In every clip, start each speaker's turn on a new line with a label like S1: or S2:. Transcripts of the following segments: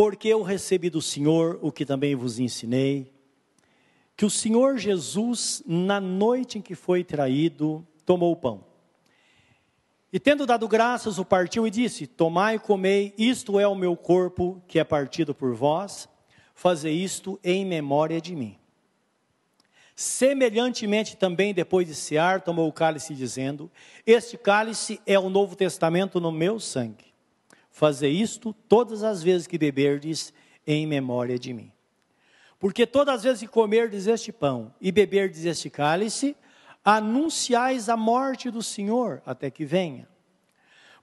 S1: porque eu recebi do Senhor o que também vos ensinei, que o Senhor Jesus, na noite em que foi traído, tomou o pão. E tendo dado graças, o partiu e disse: Tomai e comei, isto é o meu corpo que é partido por vós, fazei isto em memória de mim. Semelhantemente também, depois de cear, tomou o cálice, dizendo: Este cálice é o novo testamento no meu sangue. Fazer isto todas as vezes que beberdes em memória de mim. Porque todas as vezes que comerdes este pão e beberdes este cálice, anunciais a morte do Senhor até que venha.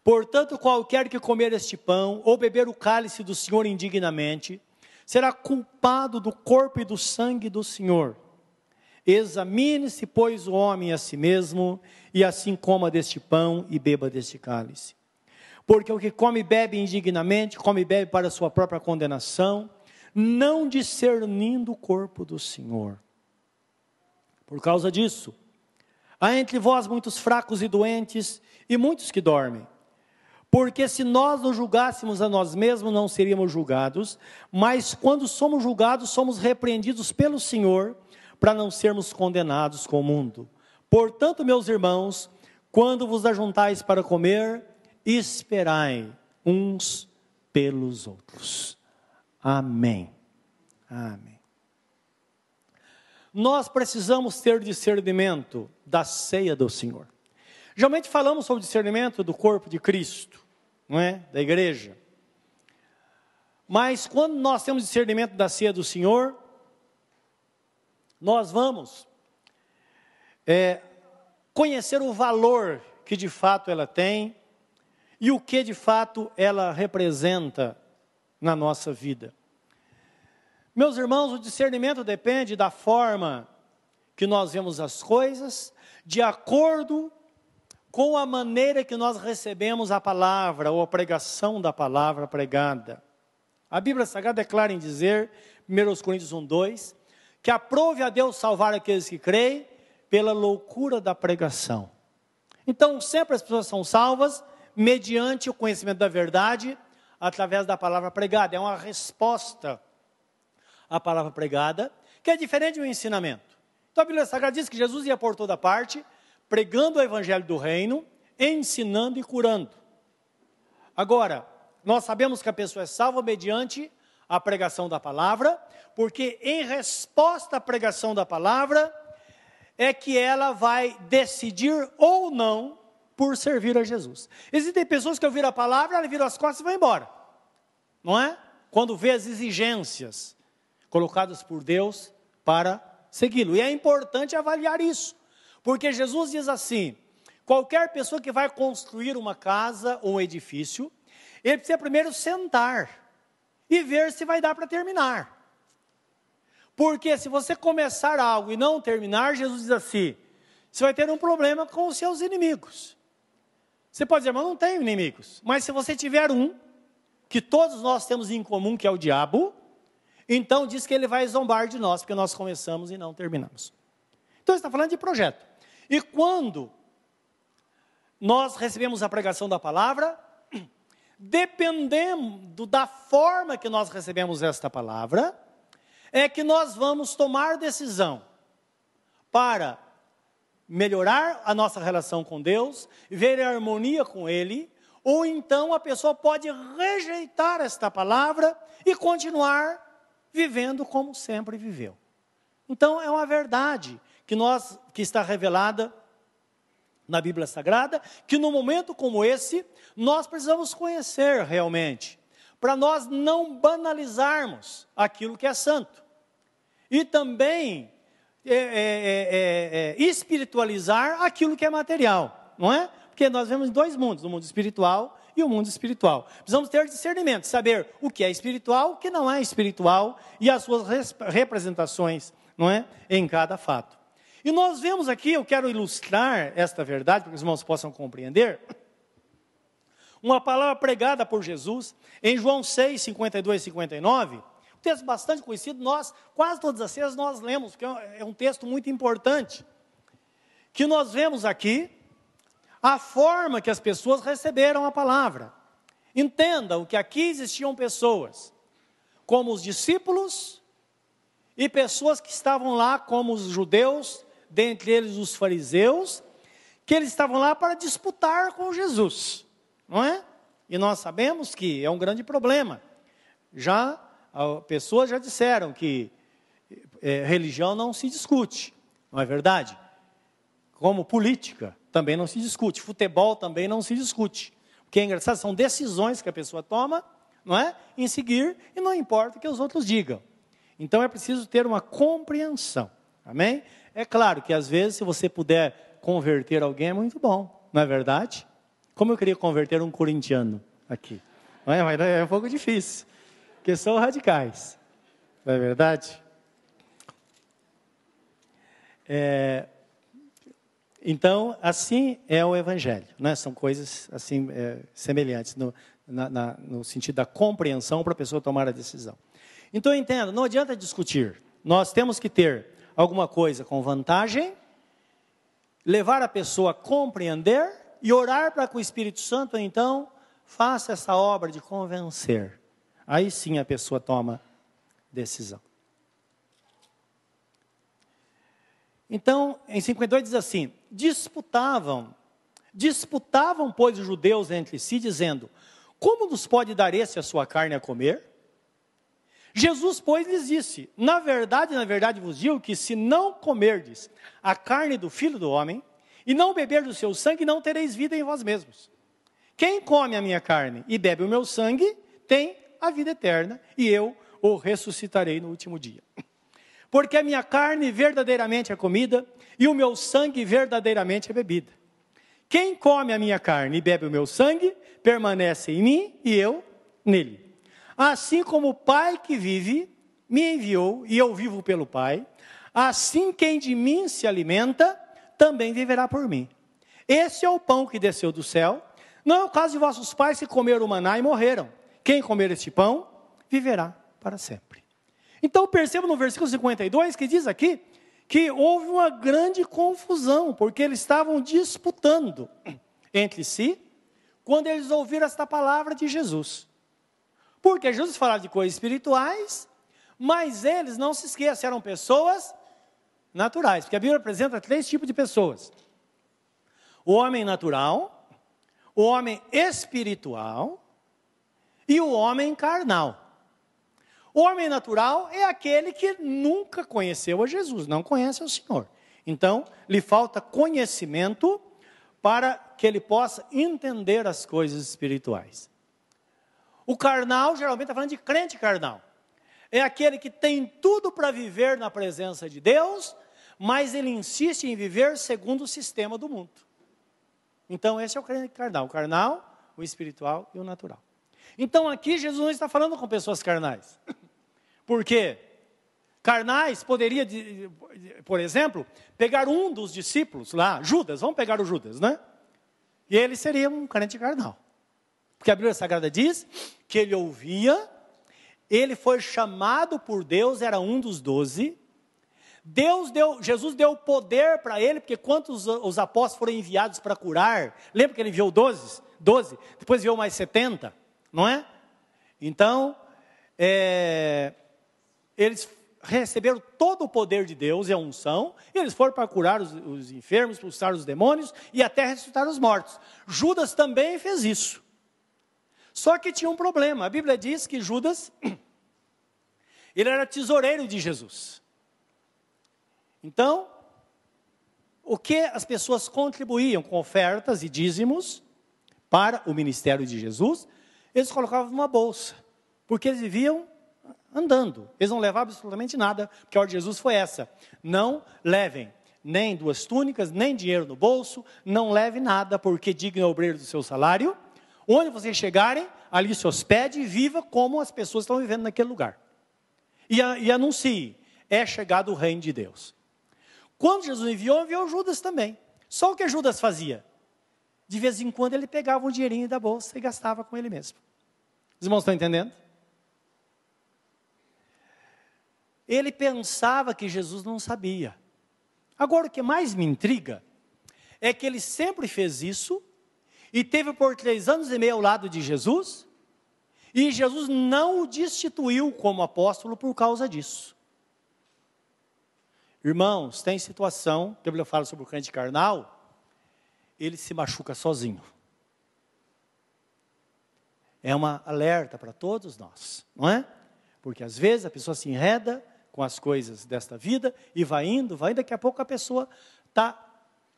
S1: Portanto, qualquer que comer este pão ou beber o cálice do Senhor indignamente, será culpado do corpo e do sangue do Senhor. Examine-se, pois, o homem a si mesmo, e assim coma deste pão e beba deste cálice. Porque o que come e bebe indignamente, come e bebe para sua própria condenação, não discernindo o corpo do Senhor. Por causa disso, há entre vós muitos fracos e doentes, e muitos que dormem. Porque se nós nos julgássemos a nós mesmos, não seríamos julgados, mas quando somos julgados, somos repreendidos pelo Senhor para não sermos condenados com o mundo. Portanto, meus irmãos, quando vos ajuntais para comer, esperai uns pelos outros. Amém. Amém. Nós precisamos ter discernimento da ceia do Senhor. Geralmente falamos sobre discernimento do corpo de Cristo, não é? Da igreja. Mas quando nós temos discernimento da ceia do Senhor, nós vamos é, conhecer o valor que de fato ela tem e o que de fato ela representa na nossa vida. Meus irmãos, o discernimento depende da forma que nós vemos as coisas, de acordo com a maneira que nós recebemos a palavra ou a pregação da palavra pregada. A Bíblia Sagrada é em dizer, 1 Coríntios 1, 2, que aprove a Deus salvar aqueles que creem pela loucura da pregação. Então, sempre as pessoas são salvas mediante o conhecimento da verdade, através da palavra pregada. É uma resposta à palavra pregada, que é diferente do ensinamento. Então, a Bíblia Sagrada diz que Jesus ia por toda parte, pregando o evangelho do reino, ensinando e curando. Agora, nós sabemos que a pessoa é salva mediante a pregação da palavra, porque em resposta à pregação da palavra, é que ela vai decidir ou não por servir a Jesus. Existem pessoas que ouviram a palavra, ela viram as costas e vai embora, não é? Quando vê as exigências colocadas por Deus para segui-lo. E é importante avaliar isso, porque Jesus diz assim: qualquer pessoa que vai construir uma casa ou um edifício, ele precisa primeiro sentar e ver se vai dar para terminar. Porque se você começar algo e não terminar, Jesus diz assim: você vai ter um problema com os seus inimigos. Você pode dizer, mas não tenho inimigos. Mas se você tiver um, que todos nós temos em comum, que é o diabo, então diz que ele vai zombar de nós, porque nós começamos e não terminamos. Então está falando de projeto. E quando nós recebemos a pregação da palavra, dependendo da forma que nós recebemos esta palavra, é que nós vamos tomar decisão para melhorar a nossa relação com Deus, ver a harmonia com Ele, ou então a pessoa pode rejeitar esta palavra e continuar vivendo como sempre viveu. Então é uma verdade que nós que está revelada na Bíblia Sagrada, que no momento como esse, nós precisamos conhecer realmente, para nós não banalizarmos aquilo que é santo. E também é, é, é, é, espiritualizar aquilo que é material, não é? Porque nós vemos dois mundos, o mundo espiritual e o mundo espiritual. Precisamos ter discernimento, saber o que é espiritual, o que não é espiritual e as suas representações, não é? Em cada fato. E nós vemos aqui, eu quero ilustrar esta verdade, para que os irmãos possam compreender, uma palavra pregada por Jesus em João 6, 52 e 59, um texto bastante conhecido, nós, quase todas as vezes nós lemos, porque é um texto muito importante, que nós vemos aqui a forma que as pessoas receberam a palavra. Entendam que aqui existiam pessoas como os discípulos e pessoas que estavam lá, como os judeus, dentre eles os fariseus, que eles estavam lá para disputar com Jesus, não é? E nós sabemos que é um grande problema. Já pessoas já disseram que é, religião não se discute, não é verdade? Como política também não se discute, futebol também não se discute. O que é engraçado são decisões que a pessoa toma, não é? Em seguir e não importa o que os outros digam. Então é preciso ter uma compreensão. Amém? É claro que às vezes, se você puder converter alguém, é muito bom, não é verdade? Como eu queria converter um corintiano aqui. Não é? Mas é um pouco difícil, porque são radicais. Não é verdade? É, então, assim é o Evangelho, né? são coisas assim é, semelhantes no, na, na, no sentido da compreensão para a pessoa tomar a decisão. Então, entenda, não adianta discutir, nós temos que ter alguma coisa com vantagem, levar a pessoa a compreender e orar para que o Espírito Santo, então, faça essa obra de convencer. Aí sim a pessoa toma decisão. Então, em 52 diz assim: disputavam, disputavam, pois, os judeus entre si, dizendo: Como nos pode dar esse a sua carne a comer? Jesus, pois, lhes disse: Na verdade, na verdade vos digo que se não comerdes a carne do filho do homem e não beber do seu sangue, não tereis vida em vós mesmos. Quem come a minha carne e bebe o meu sangue, tem a vida eterna, e eu o ressuscitarei no último dia. Porque a minha carne verdadeiramente é comida e o meu sangue verdadeiramente é bebida. Quem come a minha carne e bebe o meu sangue, permanece em mim e eu nele. Assim como o Pai que vive me enviou e eu vivo pelo Pai, assim quem de mim se alimenta também viverá por mim. Esse é o pão que desceu do céu. Não é o caso de vossos pais que comeram o maná e morreram. Quem comer este pão viverá para sempre. Então perceba no versículo 52 que diz aqui que houve uma grande confusão, porque eles estavam disputando entre si quando eles ouviram esta palavra de Jesus. Porque Jesus falava de coisas espirituais, mas eles, não se esqueçam, eram pessoas naturais. Porque a Bíblia apresenta três tipos de pessoas: o homem natural, o homem espiritual e o homem carnal. O homem natural é aquele que nunca conheceu a Jesus, não conhece o Senhor. Então, lhe falta conhecimento para que ele possa entender as coisas espirituais. O carnal, geralmente está falando de crente carnal. É aquele que tem tudo para viver na presença de Deus, mas ele insiste em viver segundo o sistema do mundo. Então, esse é o crente carnal: o carnal, o espiritual e o natural. Então, aqui Jesus não está falando com pessoas carnais. Por quê? Carnais poderia, por exemplo, pegar um dos discípulos lá, Judas, vamos pegar o Judas, né? E ele seria um crente carnal. Porque a Bíblia Sagrada diz que ele ouvia, ele foi chamado por Deus, era um dos doze. Deus deu, Jesus deu poder para ele, porque quantos os apóstolos foram enviados para curar? Lembra que ele enviou doze? Doze, depois enviou mais setenta, não é? Então, é, eles receberam todo o poder de Deus e a unção, e eles foram para curar os, os enfermos, expulsar os demônios e até ressuscitar os mortos. Judas também fez isso. Só que tinha um problema. A Bíblia diz que Judas, ele era tesoureiro de Jesus. Então, o que as pessoas contribuíam com ofertas e dízimos para o ministério de Jesus, eles colocavam numa bolsa, porque eles viviam andando. Eles não levavam absolutamente nada, porque a ordem de Jesus foi essa: não levem nem duas túnicas, nem dinheiro no bolso, não leve nada, porque digno é o obreiro do seu salário. Onde vocês chegarem, ali se hospede e viva como as pessoas estão vivendo naquele lugar. E, e anuncie: é chegado o reino de Deus. Quando Jesus enviou, enviou Judas também. Só o que Judas fazia? De vez em quando ele pegava um dinheirinho da bolsa e gastava com ele mesmo. Os irmãos estão entendendo? Ele pensava que Jesus não sabia. Agora, o que mais me intriga é que ele sempre fez isso e teve por três anos e meio ao lado de Jesus, E Jesus não o destituiu como apóstolo por causa disso. Irmãos, tem situação, a Bíblia fala sobre o crente carnal, ele se machuca sozinho. É uma alerta para todos nós, não é? Porque às vezes a pessoa se enreda com as coisas desta vida e vai indo, vai indo, daqui a pouco a pessoa está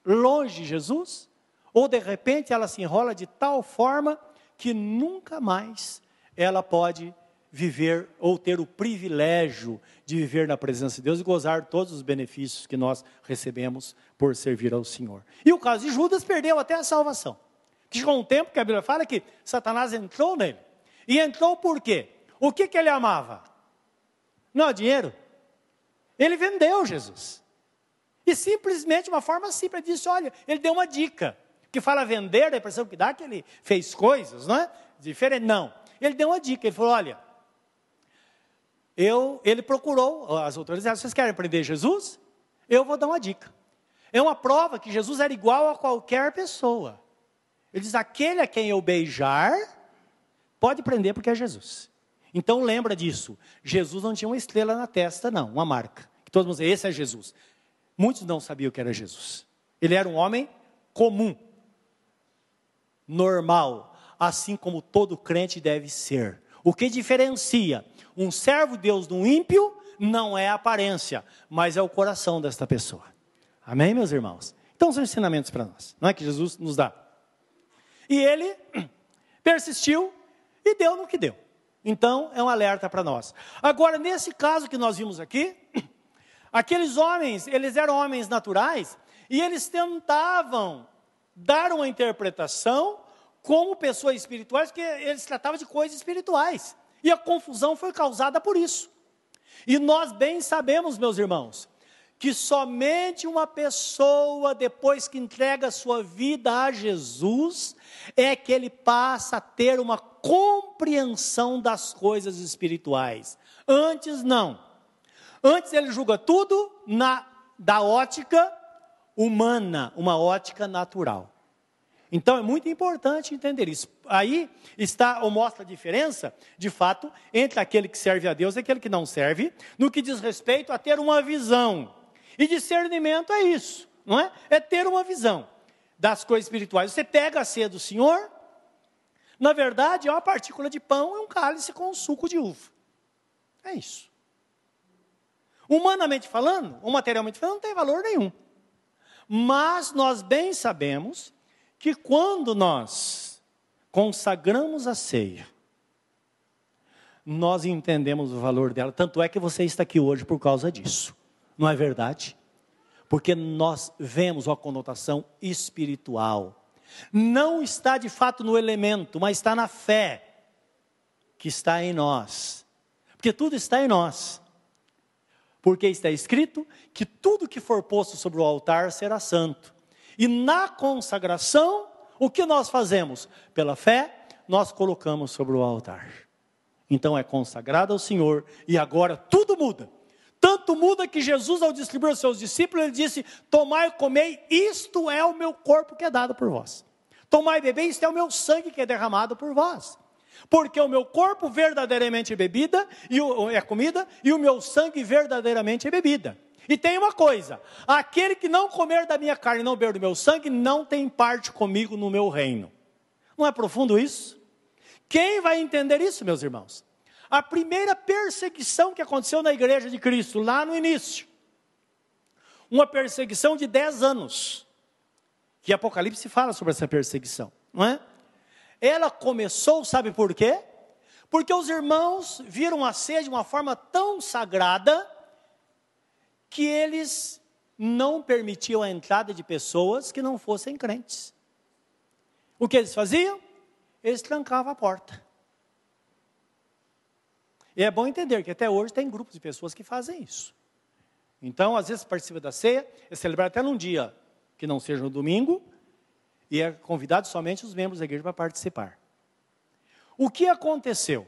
S1: longe de Jesus, ou de repente ela se enrola de tal forma que nunca mais ela pode viver ou ter o privilégio de viver na presença de Deus e gozar todos os benefícios que nós recebemos por servir ao Senhor. E o caso de Judas perdeu até a salvação. Chegou um tempo que a Bíblia fala que Satanás entrou nele. E entrou por quê? O que, que ele amava? Não, dinheiro. Ele vendeu Jesus. E simplesmente, uma forma simples, disse: olha, ele deu uma dica. Que fala vender, a impressão que dá que ele fez coisas, não é? Diferente. Não. Ele deu uma dica, ele falou: olha, eu, ele procurou as autoridades, vocês querem prender Jesus? Eu vou dar uma dica. É uma prova que Jesus era igual a qualquer pessoa. Ele diz: aquele a quem eu beijar, pode prender porque é Jesus. Então lembra disso. Jesus não tinha uma estrela na testa, não, uma marca. Que todos vão dizer, esse é Jesus. Muitos não sabiam que era Jesus. Ele era um homem comum, normal, assim como todo crente deve ser. O que diferencia um servo de Deus de um ímpio não é a aparência, mas é o coração desta pessoa. Amém, meus irmãos? Então são ensinamentos para nós, não é que Jesus nos dá. E ele persistiu e deu no que deu. Então é um alerta para nós. Agora, nesse caso que nós vimos aqui, aqueles homens, eles eram homens naturais e eles tentavam dar uma interpretação como pessoas espirituais, porque eles tratavam de coisas espirituais. E a confusão foi causada por isso. E nós bem sabemos, meus irmãos, que somente uma pessoa, depois que entrega sua vida a Jesus, é que ele passa a ter uma compreensão das coisas espirituais. Antes, não. Antes, ele julga tudo na, da ótica humana, uma ótica natural. Então é muito importante entender isso. Aí está ou mostra a diferença, de fato, entre aquele que serve a Deus e aquele que não serve, no que diz respeito a ter uma visão. E discernimento é isso, não é? É ter uma visão das coisas espirituais. Você pega a ceia do Senhor, na verdade é uma partícula de pão e um cálice com um suco de uva. É isso. Humanamente falando, ou materialmente falando, não tem valor nenhum. Mas nós bem sabemos que quando nós consagramos a ceia, nós entendemos o valor dela. Tanto é que você está aqui hoje por causa disso. Não é verdade? Porque nós vemos uma conotação espiritual. Não está de fato no elemento, mas está na fé que está em nós. Porque tudo está em nós. Porque está escrito que tudo que for posto sobre o altar será santo. E na consagração, o que nós fazemos? Pela fé, nós colocamos sobre o altar. Então é consagrado ao Senhor e agora tudo muda. Tanto muda que Jesus, ao distribuir aos seus discípulos, ele disse: Tomai e comei, isto é o meu corpo que é dado por vós. Tomai e bebei, isto é o meu sangue que é derramado por vós. Porque o meu corpo verdadeiramente é bebida, e o, é comida, e o meu sangue verdadeiramente é bebida. E tem uma coisa: aquele que não comer da minha carne e não beber do meu sangue, não tem parte comigo no meu reino. Não é profundo isso? Quem vai entender isso, meus irmãos? A primeira perseguição que aconteceu na igreja de Cristo, lá no início, uma perseguição de 10 anos, que Apocalipse fala sobre essa perseguição, não é? Ela começou, sabe por quê? Porque os irmãos viram a ceia de uma forma tão sagrada, que eles não permitiam a entrada de pessoas que não fossem crentes. O que eles faziam? Eles trancavam a porta. E é bom entender que até hoje tem grupos de pessoas que fazem isso. Então, às vezes, participa da ceia, é celebrado até num dia que não seja no domingo, e é convidado somente os membros da igreja para participar. O que aconteceu?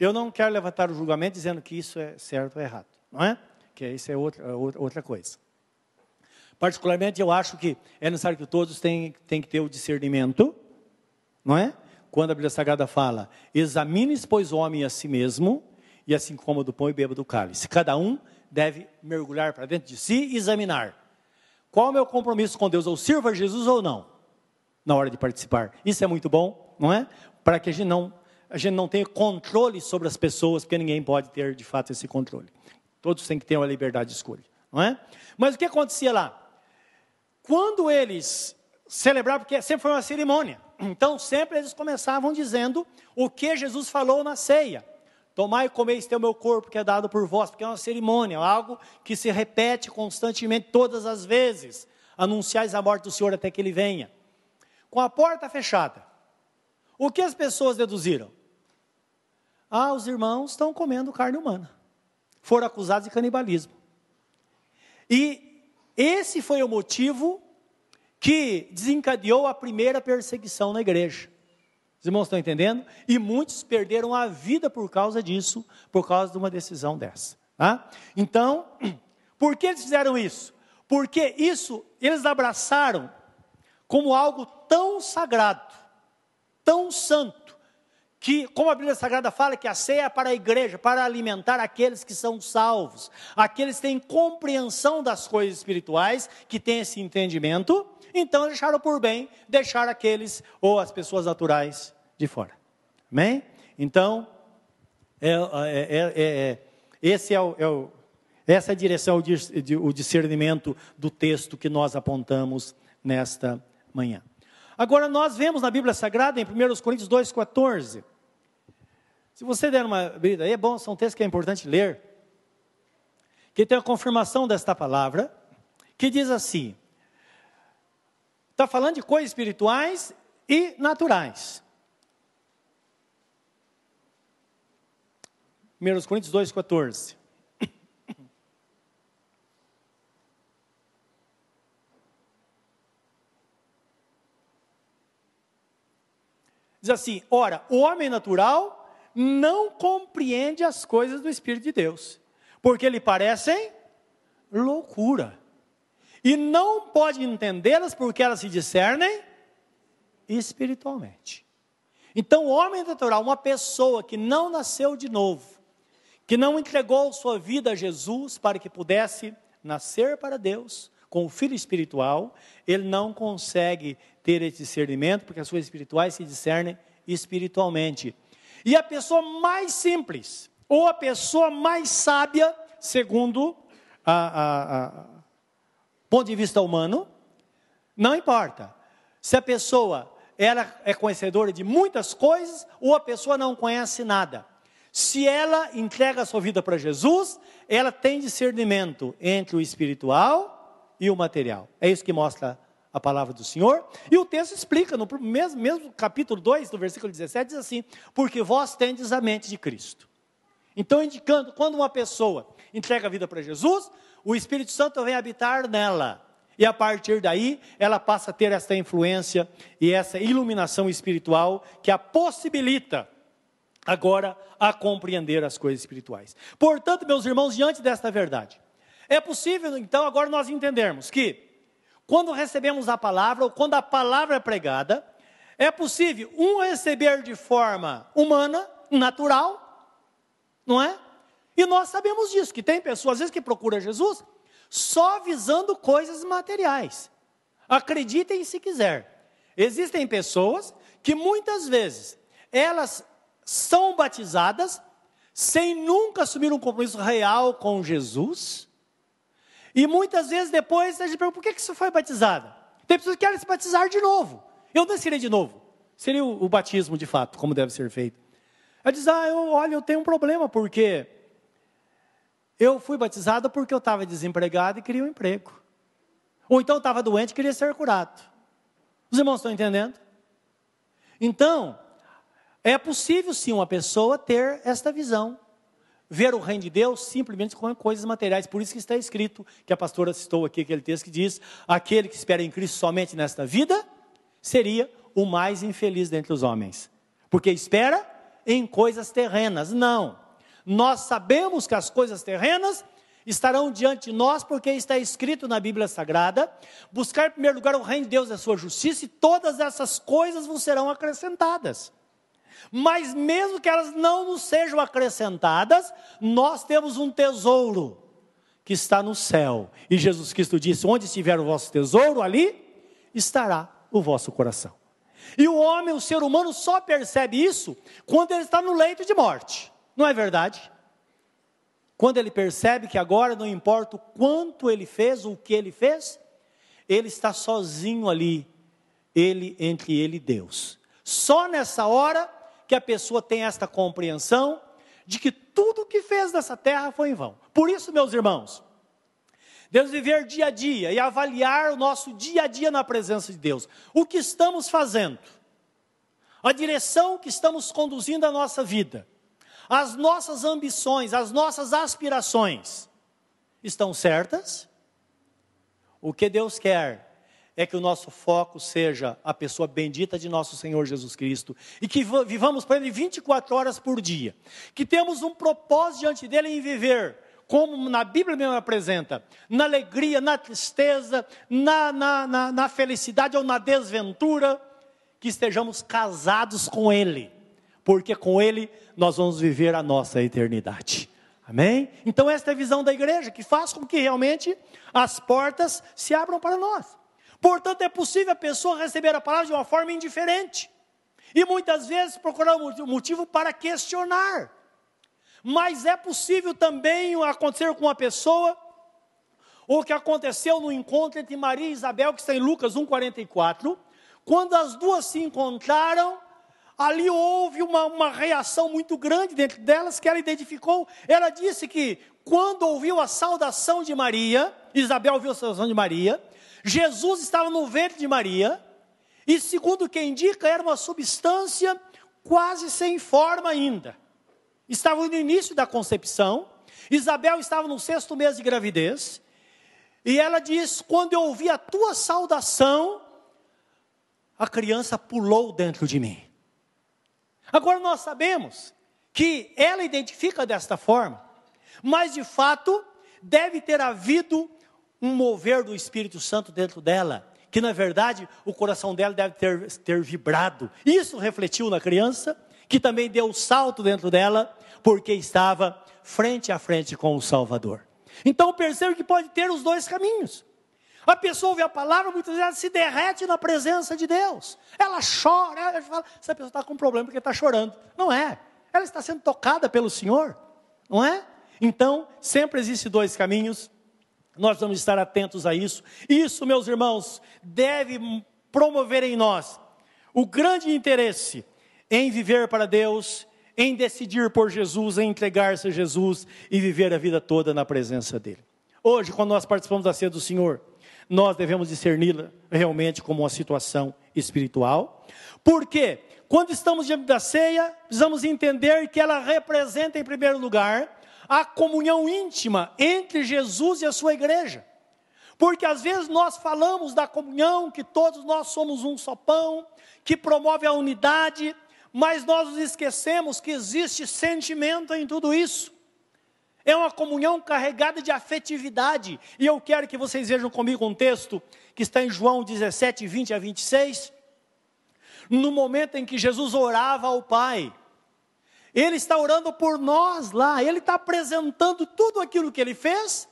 S1: Eu não quero levantar o julgamento dizendo que isso é certo ou errado, não é? Que isso é outra, outra coisa. Particularmente, eu acho que é necessário que todos tenham, tenham que ter o discernimento, não é? quando a Bíblia Sagrada fala: examine pois, o homem a si mesmo, e assim como do pão e beba do cálice. Cada um deve mergulhar para dentro de si e examinar. Qual é o meu compromisso com Deus? Eu sirvo a Jesus ou não? Na hora de participar. Isso é muito bom, não é? Para que a gente não, a gente não tenha controle sobre as pessoas, porque ninguém pode ter de fato esse controle. Todos têm que ter uma liberdade de escolha, não é? Mas o que acontecia lá? Quando eles celebravam, porque sempre foi uma cerimônia, então sempre eles começavam dizendo o que Jesus falou na ceia. Tomai e comei este é o meu corpo que é dado por vós, porque é uma cerimônia, algo que se repete constantemente todas as vezes. Anunciais a morte do Senhor até que ele venha. Com a porta fechada, o que as pessoas deduziram? Ah, os irmãos estão comendo carne humana foram acusados de canibalismo. E esse foi o motivo que desencadeou a primeira perseguição na igreja. Os irmãos estão entendendo? E muitos perderam a vida por causa disso, por causa de uma decisão dessa. Tá? Então, por que eles fizeram isso? Porque isso eles abraçaram como algo tão sagrado, tão santo, que, como a Bíblia Sagrada fala, que a ceia é para a igreja, para alimentar aqueles que são salvos, aqueles que têm compreensão das coisas espirituais, que têm esse entendimento, então deixaram por bem deixar aqueles ou as pessoas naturais de fora. Amém? Então, é, é, é, esse é o, o, essa é a direção, o discernimento do texto que nós apontamos nesta manhã. Agora, nós vemos na Bíblia Sagrada, em 1 Coríntios 2,14. Se você der uma brida aí, é bom, são textos que é importante ler. Que tem a confirmação desta palavra, que diz assim: está falando de coisas espirituais e naturais. 1 Coríntios 2,14. Diz assim: ora, o homem natural não compreende as coisas do Espírito de Deus, porque lhe parecem loucura, e não pode entendê-las porque elas se discernem espiritualmente. Então, o homem natural, uma pessoa que não nasceu de novo, que não entregou sua vida a Jesus para que pudesse nascer para Deus, com o filho espiritual, ele não consegue ter esse discernimento, porque as coisas espirituais se discernem espiritualmente. E a pessoa mais simples, ou a pessoa mais sábia, segundo a ponto de vista humano, não importa. Se a pessoa ela é conhecedora de muitas coisas, ou a pessoa não conhece nada. Se ela entrega a sua vida para Jesus, ela tem discernimento entre o espiritual e o material. É isso que mostra a palavra do Senhor. E o texto explica, no mesmo, mesmo capítulo 2, no versículo 17, diz assim: Porque vós tendes a mente de Cristo. Então, indicando, quando uma pessoa entrega a vida para Jesus, o Espírito Santo vem habitar nela. E a partir daí, ela passa a ter essa influência e essa iluminação espiritual que a possibilita agora a compreender as coisas espirituais. Portanto, meus irmãos, diante desta verdade, é possível, então, agora nós entendermos que, quando recebemos a palavra, ou quando a palavra é pregada, é possível um receber de forma humana, natural, não é? E nós sabemos disso, que tem pessoas, às vezes, que procuram Jesus só visando coisas materiais. Acreditem se quiser. Existem pessoas que muitas vezes elas são batizadas sem nunca assumir um compromisso real com Jesus e muitas vezes depois a gente pergunta, por que, que você foi batizada? Tem pessoas que querem se batizar de novo. Eu seria de novo. Seria o, o, batismo de fato, como deve ser feito. Ela diz, ah, eu, olha, eu tenho um problema, porque eu fui batizada porque eu estava desempregado e queria um emprego. Ou então estava doente e queria ser curado. Os irmãos estão entendendo? Então, é possível sim uma pessoa ter esta visão ver o reino de Deus simplesmente com coisas materiais. Por isso que está escrito, que a pastora citou aqui aquele texto que diz: aquele que espera em Cristo somente nesta vida seria o mais infeliz dentre os homens, porque espera em coisas terrenas. Não, nós sabemos que as coisas terrenas estarão diante de nós, porque está escrito na Bíblia Sagrada: buscar em primeiro lugar o reino de Deus e a sua justiça, e todas essas coisas vos serão acrescentadas. Mas mesmo que elas não nos sejam acrescentadas, nós temos um tesouro que está no céu. E Jesus Cristo disse: Onde estiver o vosso tesouro, ali estará o vosso coração. E o homem, o ser humano, só percebe isso quando ele está no leito de morte. Não é verdade? Quando ele percebe que agora não importa o quanto ele fez, o que ele fez, ele está sozinho ali, ele entre ele e Deus. Só nessa hora que a pessoa tem esta compreensão de que tudo que fez nessa terra foi em vão. Por isso, meus irmãos, Deus viver dia a dia e avaliar o nosso dia a dia na presença de Deus. O que estamos fazendo? A direção que estamos conduzindo a nossa vida as nossas ambições, as nossas aspirações estão certas? O que Deus quer é que o nosso foco seja a pessoa bendita de nosso Senhor Jesus Cristo e que vivamos para Ele 24 horas por dia, que temos um propósito diante dele em viver como na Bíblia mesmo apresenta, na alegria, na tristeza, na, na, na, na felicidade ou na desventura, que estejamos casados com Ele porque com Ele nós vamos viver a nossa eternidade. Amém? Então, esta é a visão da igreja, que faz com que realmente as portas se abram para nós. Portanto, é possível a pessoa receber a palavra de uma forma indiferente. E muitas vezes procurar um motivo para questionar. Mas é possível também acontecer com uma pessoa, o que aconteceu no encontro entre Maria e Isabel, que está em Lucas 1,44, quando as duas se encontraram, ali houve uma, uma reação muito grande dentro delas, que ela identificou. Ela disse que quando ouviu a saudação de Maria, Isabel ouviu a saudação de Maria, Jesus estava no ventre de Maria, e segundo quem indica, era uma substância quase sem forma ainda. Estava no início da concepção, Isabel estava no sexto mês de gravidez, e ela diz: Quando eu ouvi a tua saudação, a criança pulou dentro de mim. Agora nós sabemos que ela identifica desta forma, mas de fato deve ter havido um mover do Espírito Santo dentro dela, que na verdade o coração dela deve ter, ter vibrado. Isso refletiu na criança, que também deu um salto dentro dela, porque estava frente a frente com o Salvador. Então percebe que pode ter os dois caminhos. A pessoa ouve a palavra, muitas vezes ela se derrete na presença de Deus. Ela chora, ela fala, essa pessoa está com um problema porque está chorando. Não é. Ela está sendo tocada pelo Senhor, não é? Então, sempre existem dois caminhos. Nós vamos estar atentos a isso. Isso, meus irmãos, deve promover em nós o grande interesse em viver para Deus, em decidir por Jesus, em entregar-se a Jesus e viver a vida toda na presença dEle. Hoje, quando nós participamos da ceia do Senhor, nós devemos discerni-la realmente como uma situação espiritual. Porque quando estamos diante da ceia, precisamos entender que ela representa, em primeiro lugar, a comunhão íntima entre Jesus e a sua igreja. Porque às vezes nós falamos da comunhão, que todos nós somos um só pão, que promove a unidade, mas nós nos esquecemos que existe sentimento em tudo isso. É uma comunhão carregada de afetividade. E eu quero que vocês vejam comigo um texto que está em João 17, 20 a 26. No momento em que Jesus orava ao Pai, Ele está orando por nós lá, Ele está apresentando tudo aquilo que Ele fez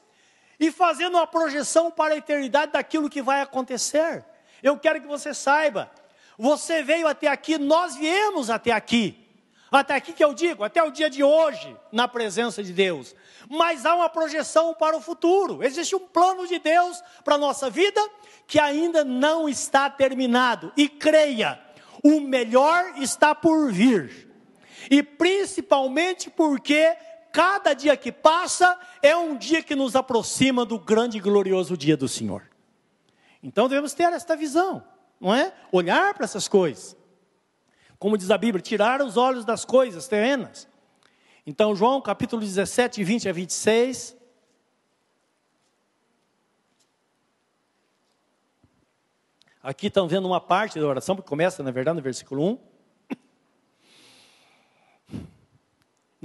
S1: e fazendo uma projeção para a eternidade daquilo que vai acontecer. Eu quero que você saiba, você veio até aqui, nós viemos até aqui. Até aqui que eu digo, até o dia de hoje, na presença de Deus. Mas há uma projeção para o futuro. Existe um plano de Deus para a nossa vida que ainda não está terminado. E creia, o melhor está por vir. E principalmente porque cada dia que passa é um dia que nos aproxima do grande e glorioso dia do Senhor. Então devemos ter esta visão, não é? Olhar para essas coisas como diz a Bíblia, tirar os olhos das coisas terrenas. Então, João capítulo 17, 20 a 26. Aqui estão vendo uma parte da oração, que começa, na verdade, no versículo 1.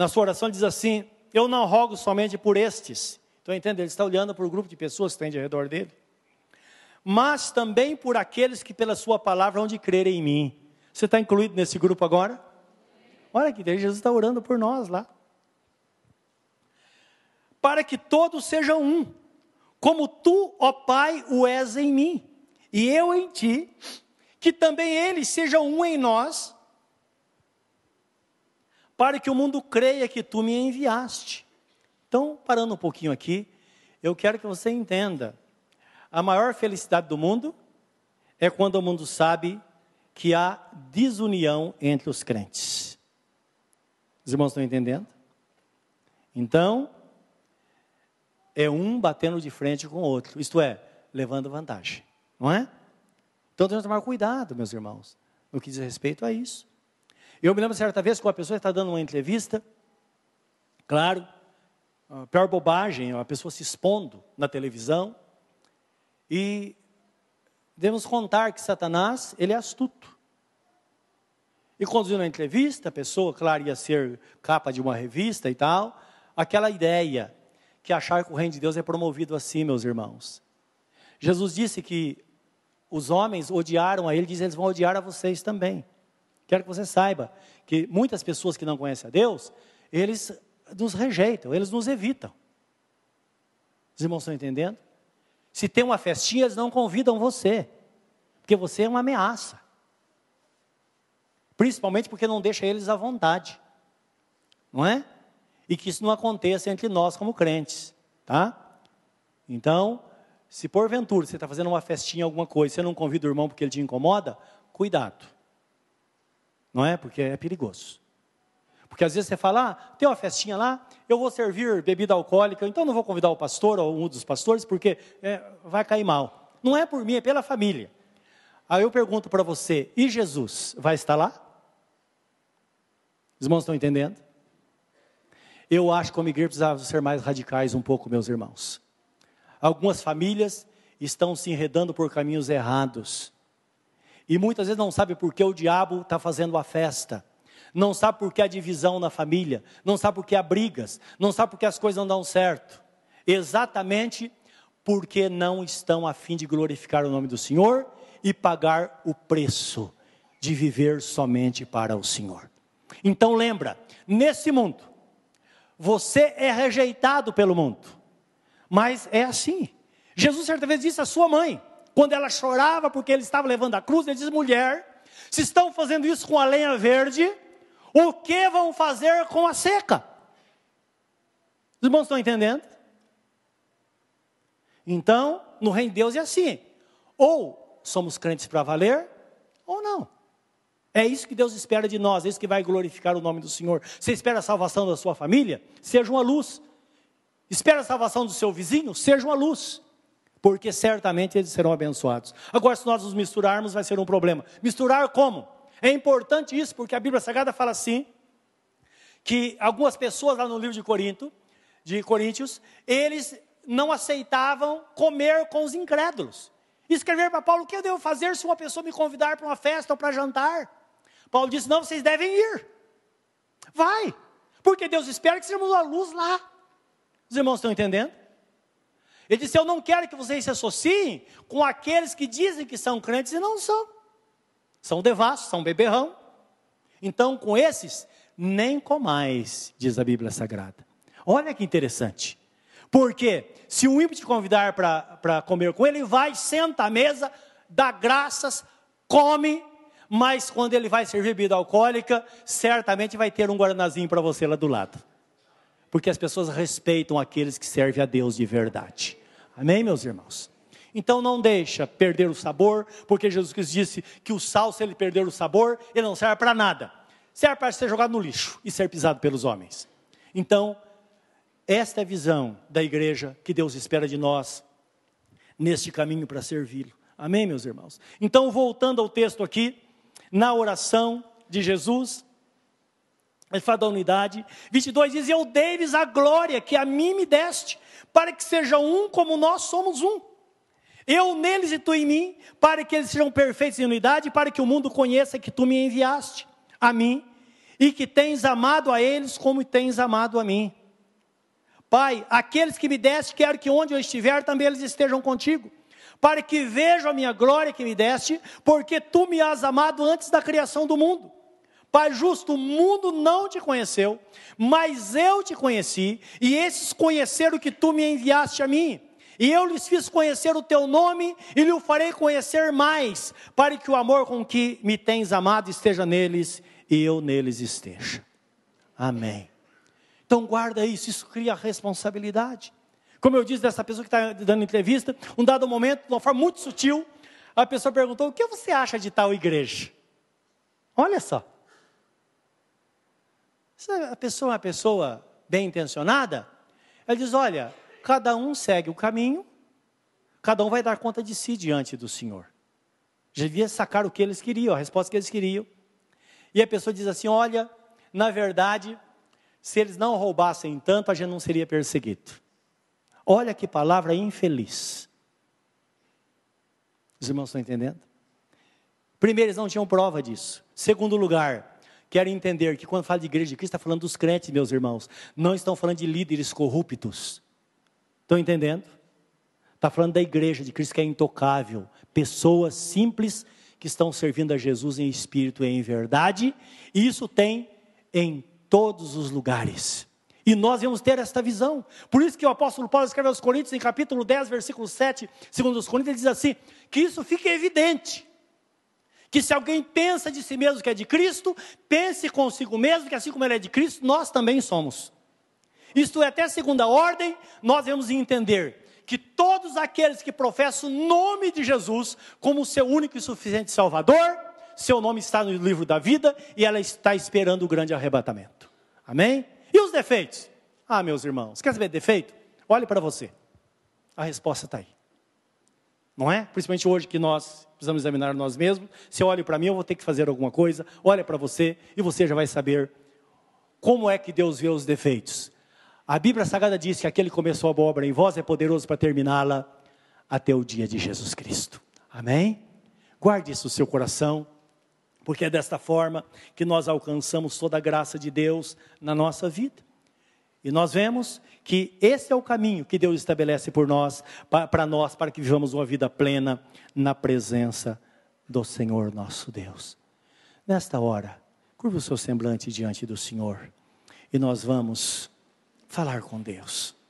S1: Na sua oração diz assim: Eu não rogo somente por estes. Então, entende? Ele está olhando para o grupo de pessoas que tem ao redor dele. Mas também por aqueles que pela sua palavra hão de crer em mim você está incluído nesse grupo agora? Olha que Jesus está orando por nós lá. Para que todos sejam um, como tu, ó Pai, o és em mim, e eu em ti, que também eles sejam um em nós, para que o mundo creia que tu me enviaste. Então, parando um pouquinho aqui, eu quero que você entenda: a maior felicidade do mundo é quando o mundo sabe que há desunião entre os crentes. Os irmãos estão entendendo? Então, é um batendo de frente com o outro, isto é, levando vantagem, não é? Então temos que tomar cuidado, meus irmãos, no que diz respeito a isso. Eu me lembro certa vez que uma pessoa está dando uma entrevista, claro, a pior bobagem, a pessoa se expondo na televisão, e devemos contar que Satanás, ele é astuto. E conduzindo a entrevista, a pessoa, claro, ia ser capa de uma revista e tal, aquela ideia que achar que o reino de Deus é promovido assim, meus irmãos. Jesus disse que os homens odiaram a ele, diz eles vão odiar a vocês também. Quero que você saiba que muitas pessoas que não conhecem a Deus, eles nos rejeitam, eles nos evitam. Os irmãos estão entendendo? Se tem uma festinha, eles não convidam você, porque você é uma ameaça. Principalmente porque não deixa eles à vontade. Não é? E que isso não aconteça entre nós como crentes, tá? Então, se porventura você está fazendo uma festinha, alguma coisa, você não convida o irmão porque ele te incomoda, cuidado. Não é? Porque é perigoso. Porque às vezes você fala, ah, tem uma festinha lá, eu vou servir bebida alcoólica, então não vou convidar o pastor ou um dos pastores, porque é, vai cair mal. Não é por mim, é pela família. Aí eu pergunto para você, e Jesus vai estar lá? Os irmãos estão entendendo? Eu acho que como igreja precisávamos ser mais radicais um pouco, meus irmãos. Algumas famílias estão se enredando por caminhos errados. E muitas vezes não sabe por que o diabo está fazendo a festa. Não sabe por que a divisão na família. Não sabe por que há brigas. Não sabe por que as coisas não dão certo. Exatamente porque não estão a fim de glorificar o nome do Senhor e pagar o preço de viver somente para o Senhor. Então lembra, nesse mundo, você é rejeitado pelo mundo. Mas é assim. Jesus certa vez disse à sua mãe, quando ela chorava porque ele estava levando a cruz, ele disse: mulher, se estão fazendo isso com a lenha verde, o que vão fazer com a seca? Os irmãos estão entendendo? Então, no reino de Deus é assim: ou somos crentes para valer, ou não. É isso que Deus espera de nós, é isso que vai glorificar o nome do Senhor. Você espera a salvação da sua família? Seja uma luz. Espera a salvação do seu vizinho, seja uma luz, porque certamente eles serão abençoados. Agora, se nós nos misturarmos, vai ser um problema. Misturar como? É importante isso, porque a Bíblia Sagrada fala assim, que algumas pessoas lá no livro de Corinto, de Coríntios, eles não aceitavam comer com os incrédulos. Escrever para Paulo, o que eu devo fazer se uma pessoa me convidar para uma festa ou para jantar? Paulo disse, não, vocês devem ir. Vai, porque Deus espera que sejamos a luz lá. Os irmãos estão entendendo? Ele disse: Eu não quero que vocês se associem com aqueles que dizem que são crentes e não são. São devassos, são beberrão. Então, com esses, nem comais, diz a Bíblia Sagrada. Olha que interessante. Porque se um ímpio te convidar para comer com ele, vai, senta à mesa, dá graças, come, mas quando ele vai servir bebida alcoólica, certamente vai ter um guaranazinho para você lá do lado porque as pessoas respeitam aqueles que servem a Deus de verdade. Amém, meus irmãos? Então não deixa perder o sabor, porque Jesus Cristo disse que o sal, se ele perder o sabor, ele não serve para nada. Serve para ser jogado no lixo e ser pisado pelos homens. Então, esta é a visão da igreja que Deus espera de nós neste caminho para servi-lo. Amém, meus irmãos? Então, voltando ao texto aqui, na oração de Jesus, ele fala da unidade. 22 diz: Eu dei-lhes a glória que a mim me deste, para que sejam um como nós somos um. Eu neles e tu em mim, para que eles sejam perfeitos em unidade, para que o mundo conheça que tu me enviaste a mim e que tens amado a eles como tens amado a mim. Pai, aqueles que me deste, quero que onde eu estiver também eles estejam contigo, para que vejam a minha glória que me deste, porque tu me has amado antes da criação do mundo. Pai justo, o mundo não te conheceu, mas eu te conheci, e esses conheceram que tu me enviaste a mim. E eu lhes fiz conhecer o teu nome e lhe farei conhecer mais, para que o amor com que me tens amado esteja neles e eu neles esteja. Amém. Então guarda isso, isso cria responsabilidade. Como eu disse dessa pessoa que está dando entrevista, um dado momento, de uma forma muito sutil, a pessoa perguntou: o que você acha de tal igreja? Olha só. Se a pessoa é uma pessoa bem intencionada, ela diz: olha, cada um segue o caminho, cada um vai dar conta de si diante do Senhor. Já devia sacar o que eles queriam, a resposta que eles queriam. E a pessoa diz assim: olha, na verdade, se eles não roubassem tanto, a gente não seria perseguido. Olha que palavra infeliz. Os irmãos estão entendendo? Primeiro, eles não tinham prova disso. Segundo lugar, quero entender que quando fala de igreja de Cristo, está falando dos crentes, meus irmãos. Não estão falando de líderes corruptos. Estão entendendo? Está falando da igreja de Cristo que é intocável. Pessoas simples que estão servindo a Jesus em espírito e em verdade. E isso tem em todos os lugares. E nós vamos ter esta visão. Por isso que o apóstolo Paulo escreve aos Coríntios, em capítulo 10, versículo 7, segundo os Coríntios, ele diz assim: que isso fique evidente. Que se alguém pensa de si mesmo que é de Cristo, pense consigo mesmo que assim como ele é de Cristo, nós também somos. Isto é, até segunda ordem, nós vamos entender que todos aqueles que professam o nome de Jesus como seu único e suficiente Salvador, seu nome está no livro da vida e ela está esperando o grande arrebatamento. Amém? E os defeitos? Ah, meus irmãos, quer saber de defeito? Olhe para você. A resposta está aí. Não é? Principalmente hoje que nós precisamos examinar nós mesmos. Se olha para mim, eu vou ter que fazer alguma coisa. Olha para você e você já vai saber como é que Deus vê os defeitos. A Bíblia Sagrada diz que aquele que começou a boa obra em vós é poderoso para terminá-la até o dia de Jesus Cristo. Amém? Guarde isso no seu coração porque é desta forma que nós alcançamos toda a graça de Deus na nossa vida. E nós vemos que esse é o caminho que Deus estabelece por nós, para nós, para que vivamos uma vida plena na presença do Senhor nosso Deus. Nesta hora, curva o seu semblante diante do Senhor e nós vamos falar com Deus.